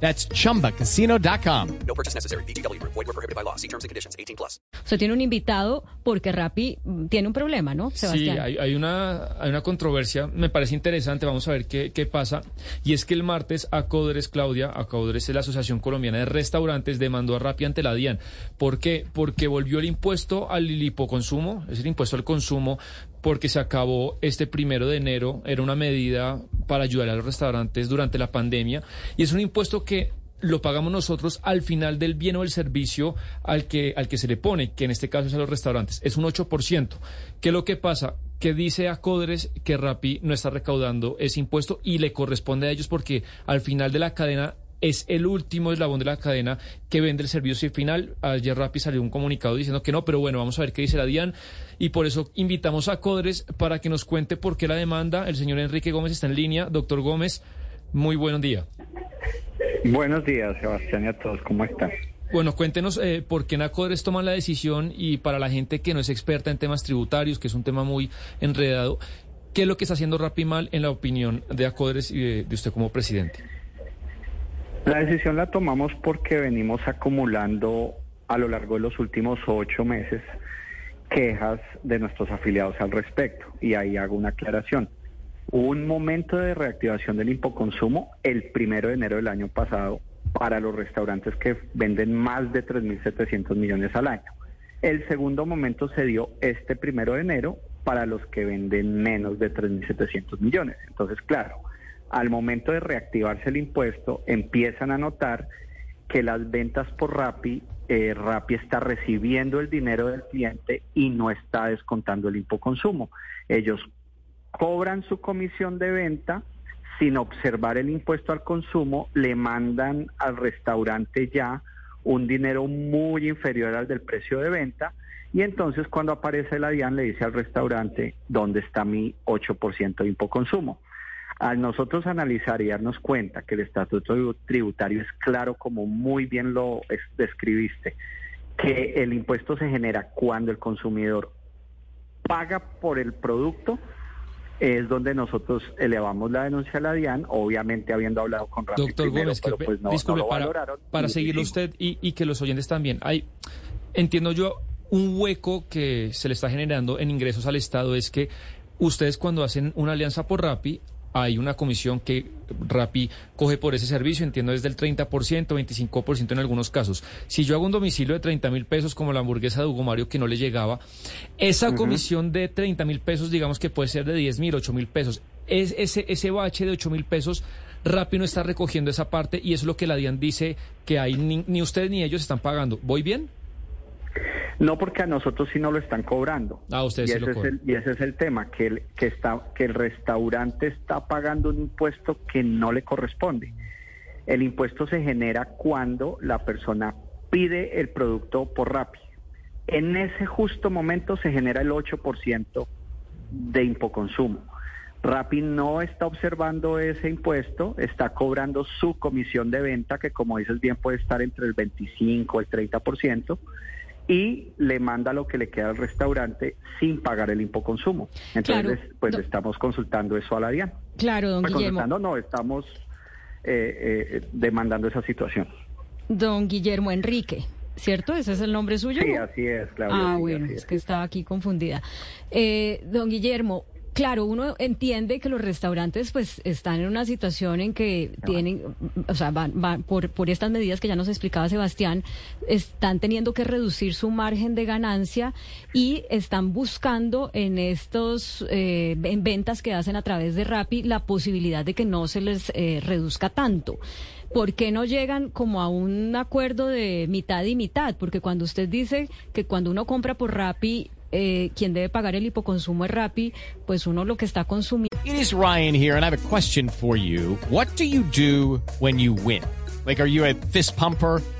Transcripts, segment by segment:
That's chumbacasino.com. No purchase necessary. BGW. Void were prohibited by law. See terms and conditions. 18 plus. Usted tiene un invitado porque Rappi tiene un problema, ¿no, Sí, Sebastián? hay, hay una, hay una controversia, me parece interesante, vamos a ver qué, qué pasa. Y es que el martes Acodres, Claudia, Acodres es la Asociación Colombiana de Restaurantes, demandó a Rappi ante la DIAN. ¿Por qué? Porque volvió el impuesto al hipoconsumo, es el impuesto al consumo, porque se acabó este primero de enero, era una medida para ayudar a los restaurantes durante la pandemia, y es un impuesto que lo pagamos nosotros al final del bien o el servicio al que, al que se le pone, que en este caso es a los restaurantes. Es un 8%. ¿Qué es lo que pasa? Que dice a Codres que Rappi no está recaudando ese impuesto y le corresponde a ellos porque al final de la cadena es el último eslabón de la cadena que vende el servicio final. Ayer Rappi salió un comunicado diciendo que no, pero bueno, vamos a ver qué dice la DIAN. Y por eso invitamos a Codres para que nos cuente por qué la demanda. El señor Enrique Gómez está en línea. Doctor Gómez, muy buen día. Buenos días, Sebastián, y a todos. ¿Cómo están? Bueno, cuéntenos eh, por qué en Acodres toman la decisión y para la gente que no es experta en temas tributarios, que es un tema muy enredado, ¿qué es lo que está haciendo Rappi mal en la opinión de Acodres y de, de usted como presidente? La decisión la tomamos porque venimos acumulando a lo largo de los últimos ocho meses quejas de nuestros afiliados al respecto. Y ahí hago una aclaración. Hubo un momento de reactivación del hipoconsumo el primero de enero del año pasado para los restaurantes que venden más de 3.700 millones al año. El segundo momento se dio este primero de enero para los que venden menos de 3.700 millones. Entonces, claro, al momento de reactivarse el impuesto, empiezan a notar que las ventas por Rappi, eh, Rappi está recibiendo el dinero del cliente y no está descontando el hipoconsumo. Ellos cobran su comisión de venta sin observar el impuesto al consumo, le mandan al restaurante ya un dinero muy inferior al del precio de venta y entonces cuando aparece la DIAN le dice al restaurante dónde está mi 8% de hipoconsumo. Al nosotros analizar y darnos cuenta que el estatuto tributario es claro como muy bien lo es- describiste, que el impuesto se genera cuando el consumidor paga por el producto, es donde nosotros elevamos la denuncia a la DIAN, obviamente habiendo hablado con Rappi Doctor primero, Gómez, que, pero pues no, no disculpe, lo para, para y- seguirlo usted y, y que los oyentes también. Hay, entiendo yo, un hueco que se le está generando en ingresos al Estado es que ustedes cuando hacen una alianza por Rappi, hay una comisión que Rappi coge por ese servicio, entiendo desde el 30%, 25% en algunos casos. Si yo hago un domicilio de 30 mil pesos como la hamburguesa de Hugo Mario que no le llegaba, esa comisión de 30 mil pesos, digamos que puede ser de 10 mil, 8 mil pesos. Es ese, ese bache de 8 mil pesos, Rappi no está recogiendo esa parte y eso es lo que la DIAN dice que hay ni, ni ustedes ni ellos están pagando. ¿Voy bien? No, porque a nosotros sí no lo están cobrando. Ah, ustedes y, sí ese lo es el, y ese es el tema, que el, que, está, que el restaurante está pagando un impuesto que no le corresponde. El impuesto se genera cuando la persona pide el producto por Rappi. En ese justo momento se genera el 8% de impoconsumo. Rappi no está observando ese impuesto, está cobrando su comisión de venta, que como dices bien puede estar entre el 25 y el 30%, y le manda lo que le queda al restaurante sin pagar el impoconsumo. Entonces, Claro. pues No. le estamos consultando eso a la DIAN. Claro, don Pues Guillermo. consultando, no, estamos eh, eh, demandando esa situación. Don Guillermo Enrique, ¿cierto? ¿Ese es el nombre suyo? Sí, así es, Claudia. Ah, sí, bueno, así es que estaba aquí confundida. Eh, don Guillermo, claro, uno entiende que los restaurantes pues están en una situación en que tienen, o sea, van, van por, por estas medidas que ya nos explicaba Sebastián, están teniendo que reducir su margen de ganancia y están buscando en estos, eh, en ventas que hacen a través de Rappi la posibilidad de que no se les eh, reduzca tanto. ¿Por qué no llegan como a un acuerdo de mitad y mitad? Porque cuando usted dice que cuando uno compra por Rappi, eh, quien debe pagar el hipoconsumo es Rappi, pues uno lo que está consumiendo. Is Ryan here, and I have a question for you. What do you do when you win? Like, are you a fist pumper?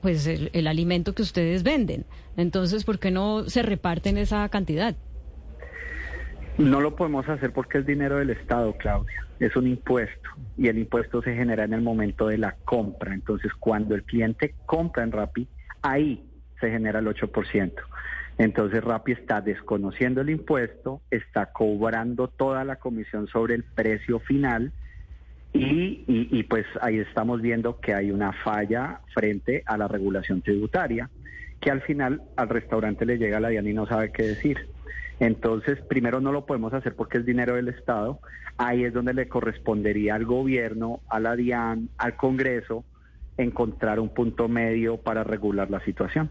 pues el, alimento que ustedes venden. Entonces, ¿por qué no se reparten esa cantidad? No lo podemos hacer porque es dinero del Estado, Claudia. Es un impuesto y el impuesto se genera en el momento de la compra. Entonces, cuando el cliente compra en Rappi, ahí se genera el 8%. Entonces, Rappi está desconociendo el impuesto, está cobrando toda la comisión sobre el precio final y, y, y pues ahí estamos viendo que hay una falla frente a la regulación tributaria, que al final al restaurante le llega la DIAN y no sabe qué decir. Entonces, primero no lo podemos hacer porque es dinero del Estado. Ahí es donde le correspondería al gobierno, a la DIAN, al Congreso, encontrar un punto medio para regular la situación.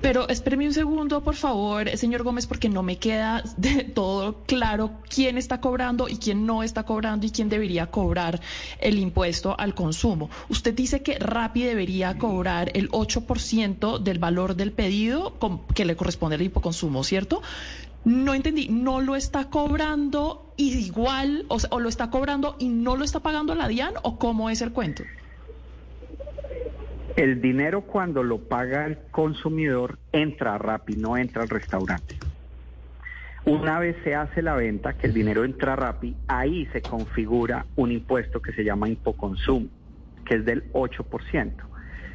Pero espéreme un segundo, por favor, señor Gómez, porque no me queda de todo claro quién está cobrando y quién no está cobrando y quién debería cobrar el impuesto al consumo. Usted dice que Rappi debería cobrar el 8% del valor del pedido que le corresponde al hipoconsumo, ¿cierto? No entendí, ¿no lo está cobrando igual o, sea, o lo está cobrando y no lo está pagando la DIAN o cómo es el cuento? El dinero cuando lo paga el consumidor entra a Rappi, no entra al restaurante. Una vez se hace la venta, que el dinero entra a Rappi, ahí se configura un impuesto que se llama impoconsumo, que es del 8%.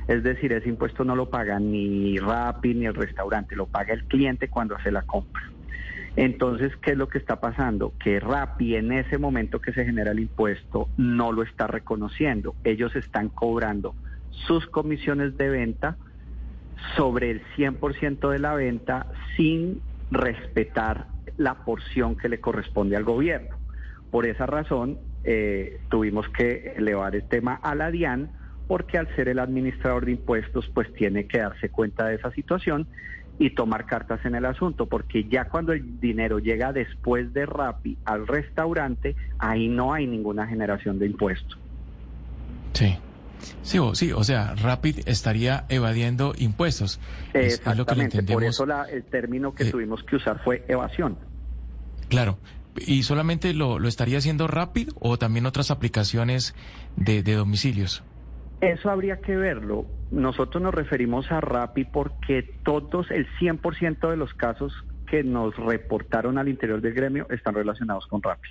Es decir, ese impuesto no lo paga ni Rappi ni el restaurante, lo paga el cliente cuando hace la compra. Entonces, ¿qué es lo que está pasando? Que Rappi en ese momento que se genera el impuesto no lo está reconociendo. Ellos están cobrando sus comisiones de venta sobre el 100% de la venta sin respetar la porción que le corresponde al gobierno. Por esa razón, eh, tuvimos que elevar el tema a la DIAN porque al ser el administrador de impuestos, pues tiene que darse cuenta de esa situación y tomar cartas en el asunto, porque ya cuando el dinero llega después de Rappi al restaurante, ahí no hay ninguna generación de impuestos. Sí. Sí, o, sí, o sea, Rapid estaría evadiendo impuestos. Es, es lo que entendemos. por eso la- el término que Eh, tuvimos que usar fue evasión. Claro. ¿Y solamente lo, lo estaría haciendo Rapid o también otras aplicaciones de, de domicilios? Eso habría que verlo. Nosotros nos referimos a Rappi porque todos, el 100% de los casos que nos reportaron al interior del gremio están relacionados con Rappi.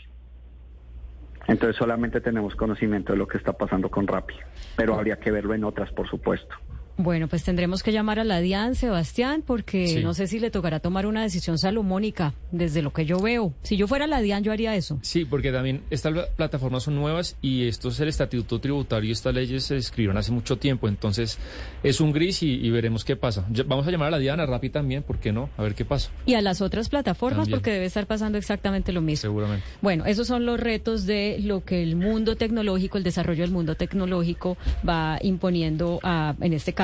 Entonces solamente tenemos conocimiento de lo que está pasando con Rappi, pero habría que verlo en otras, por supuesto. Bueno, pues tendremos que llamar a la DIAN, Sebastián, porque Sí. no sé si le tocará tomar una decisión salomónica, desde lo que yo veo. Si yo fuera la DIAN, yo haría eso. Sí, porque también estas pla- plataformas son nuevas y esto es el estatuto tributario y estas leyes se escribieron hace mucho tiempo. Entonces es un gris y, y veremos qué pasa. Ya- Vamos a llamar a la Diana Rappi también, ¿por qué no? A ver qué pasa, Y a las otras plataformas, También. porque debe estar pasando exactamente lo mismo. seguramente. Bueno, esos son los retos de lo que el mundo tecnológico, el desarrollo del mundo tecnológico va imponiendo a, en este caso,